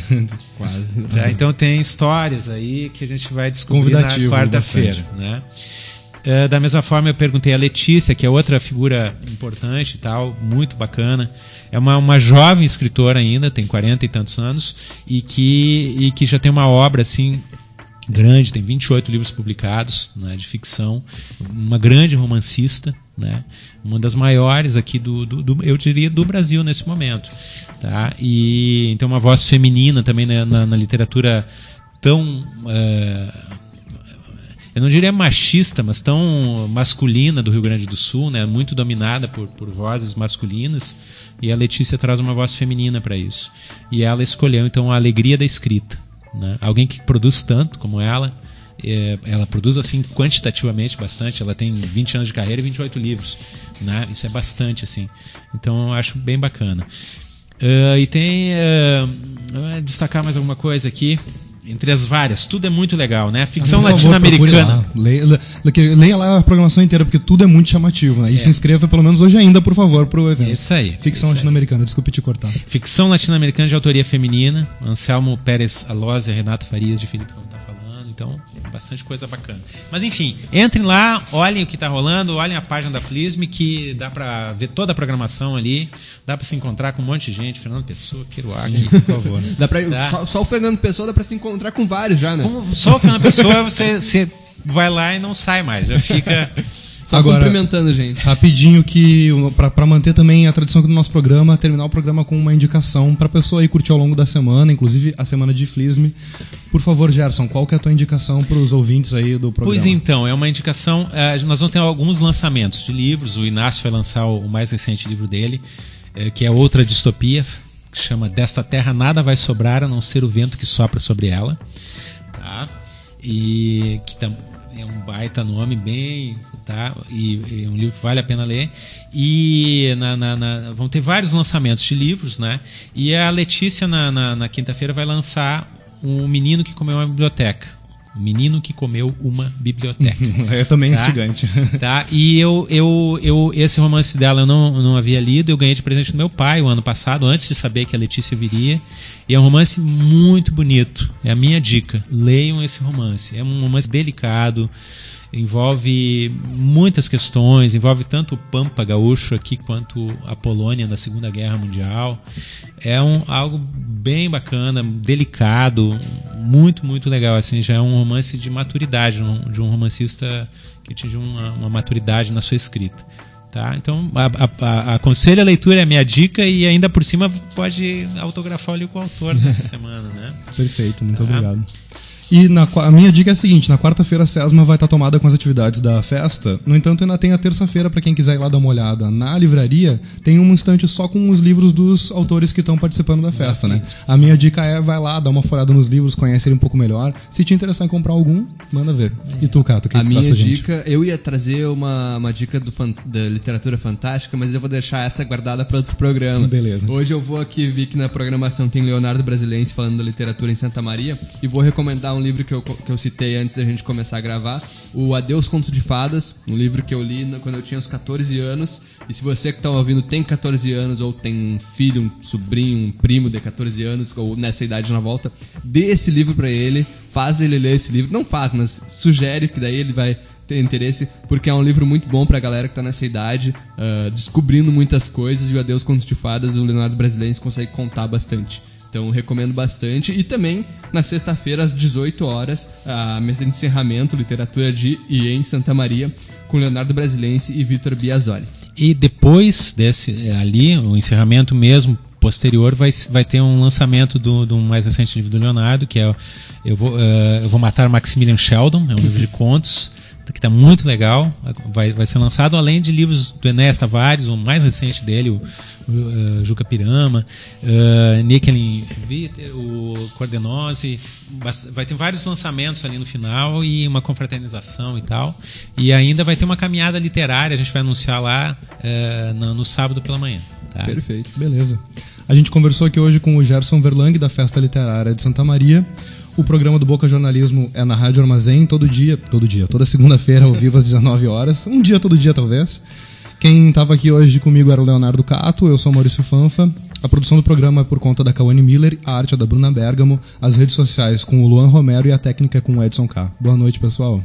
Quase. Tá? Então tem histórias aí que a gente vai descobrir na quarta-feira. Né? É, da mesma forma, eu perguntei a Letícia, que é outra figura importante e tal, muito bacana. É uma, uma jovem escritora ainda, tem 40 e tantos anos, e que, e que já tem uma obra assim grande, tem 28 livros publicados né, de ficção, uma grande romancista, né, uma das maiores aqui do, do, do- eu diria, do Brasil nesse momento. Tá? E então uma voz feminina também né, na, na literatura tão eh, eu não diria machista, mas tão masculina do Rio Grande do Sul, né? Muito dominada por, por vozes masculinas. E a Letícia traz uma voz feminina para isso. E ela escolheu então a alegria da escrita, né? Alguém que produz tanto como ela, é, ela produz assim quantitativamente bastante. Ela tem 20 anos de carreira e 28 livros, né? Isso é bastante assim. Então eu acho bem bacana. Ah, e tem ah, destacar mais alguma coisa aqui. Entre as várias, tudo é muito legal, né? Ficção latino-americana. Leia, leia lá a programação inteira, porque tudo é muito chamativo, né? E É. se inscreva pelo menos hoje ainda, por favor, pro evento. Isso aí. Ficção latino-americana, desculpe te cortar. Ficção latino-americana de autoria feminina. Anselmo Pérez Alózia, Renato Farias de Felipe como tá falando. Então, bastante coisa bacana. Mas enfim, entrem lá, olhem o que tá rolando, olhem a página da Flisme, que dá pra ver toda a programação ali. Dá pra se encontrar com um monte de gente. Fernando Pessoa, Kerouac. Por favor. né? Dá pra, Tá. só, só o Fernando Pessoa dá pra se encontrar com vários já, né? Como só o Fernando Pessoa, você, você vai lá e não sai mais. Já fica. Só Agora- cumprimentando, gente. Rapidinho que pra pra manter também a tradição aqui do nosso programa, terminar o programa com uma indicação pra pessoa aí curtir ao longo da semana, inclusive a semana de Flisme. Por favor, Gerson, qual que é a tua indicação pros ouvintes aí do programa? Pois então, é uma indicação. eh, nós vamos ter alguns lançamentos de livros. O Inácio vai lançar o, mais recente livro dele, eh, que é outra distopia, que chama Desta Terra Nada Vai Sobrar a não ser o vento que sopra sobre ela. Tá? E que é um baita nome, bem. Tá? E é um livro que vale a pena ler. E na, na- na- vão ter vários lançamentos de livros, né? E a Letícia, na, quinta-feira, vai lançar Um Menino que Comeu uma Biblioteca. O menino que comeu uma biblioteca. É também Tá? instigante. tá? E eu, eu, eu, esse romance dela eu não, eu não havia lido, eu ganhei de presente do meu pai o ano passado, antes de saber que a Letícia viria. E é um romance muito bonito. É a minha dica. Leiam esse romance. É um romance delicado, envolve muitas questões, envolve tanto o Pampa gaúcho aqui quanto a Polônia na Segunda Guerra Mundial. É um, algo bem bacana, delicado, muito, muito legal. Assim, já é um romance de maturidade, um- de um romancista que atingiu uma, uma maturidade na sua escrita. Tá? Então, a, a, a, aconselho a leitura é a minha dica e ainda por cima pode autografar ali com o autor dessa semana, né? Perfeito, muito Tá. obrigado. E na, a minha dica é a seguinte: na quarta-feira a SESMA vai estar tomada com as atividades da festa. No entanto, ainda tem a terça-feira para quem quiser ir lá dar uma olhada. Na livraria tem um instante só com os livros dos autores que estão participando da festa, né? A minha dica é vai lá, dá uma folhada nos livros, conhece ele um pouco melhor. Se te interessar em comprar algum, manda ver. E tu, Cato, o que A que tu traz minha pra gente? dica, eu ia trazer uma, uma dica do fan- da literatura fantástica, mas eu vou deixar essa guardada para outro programa. Beleza. Hoje eu vou aqui, vi que na programação tem Leonardo Brasilense falando da literatura em Santa Maria, e vou recomendar um livro que eu, que eu citei antes da gente começar a gravar, o Adeus Conto de Fadas, um livro que eu li quando eu tinha uns 14 anos, e se você que está ouvindo tem 14 anos, ou tem um filho, um sobrinho, um primo de 14 anos, ou nessa idade na volta, dê esse livro para ele, faz ele ler esse livro, não faz, mas sugere que daí ele vai ter interesse, porque é um livro muito bom pra galera que tá nessa idade, ah, descobrindo muitas coisas, e o Adeus Conto de Fadas, o Leonardo Brasileiro consegue contar bastante. Então recomendo bastante. E também, na sexta-feira, às 18 horas, a mesa de encerramento, literatura de e em Santa Maria, com Leonardo Brasilense e Vitor Biasoli. E depois desse eh, ali, o encerramento mesmo posterior vai, vai ter um lançamento do, do mais recente livro do Leonardo, que é eu vou, eh, eu vou matar Maximilian Sheldon, é um livro de contos que está muito legal, vai, vai ser lançado além de livros do Enéas Tavares, o mais recente dele, o, o, eh, Juca Pirama, uh, Nickelin Viter, o Cordenose, vai ter vários lançamentos ali no final e uma confraternização e tal, e ainda vai ter uma caminhada literária, a gente vai anunciar lá eh, no, no sábado pela manhã. tá? Perfeito. Beleza. A gente conversou aqui hoje com o Gerson Verlang, da Festa Literária de Santa Maria. O programa do Boca Jornalismo é na Rádio Armazém, todo dia, todo dia, toda segunda-feira, ao vivo às 19 horas. Um dia, todo dia, talvez. Quem estava aqui hoje comigo era o Leonardo Cato, eu sou Maurício Fanfa. A produção do programa é por conta da Kawane Miller, a arte é da Bruna Bergamo, as redes sociais com o Luan Romero e a técnica é com o Edson K. Boa noite, pessoal.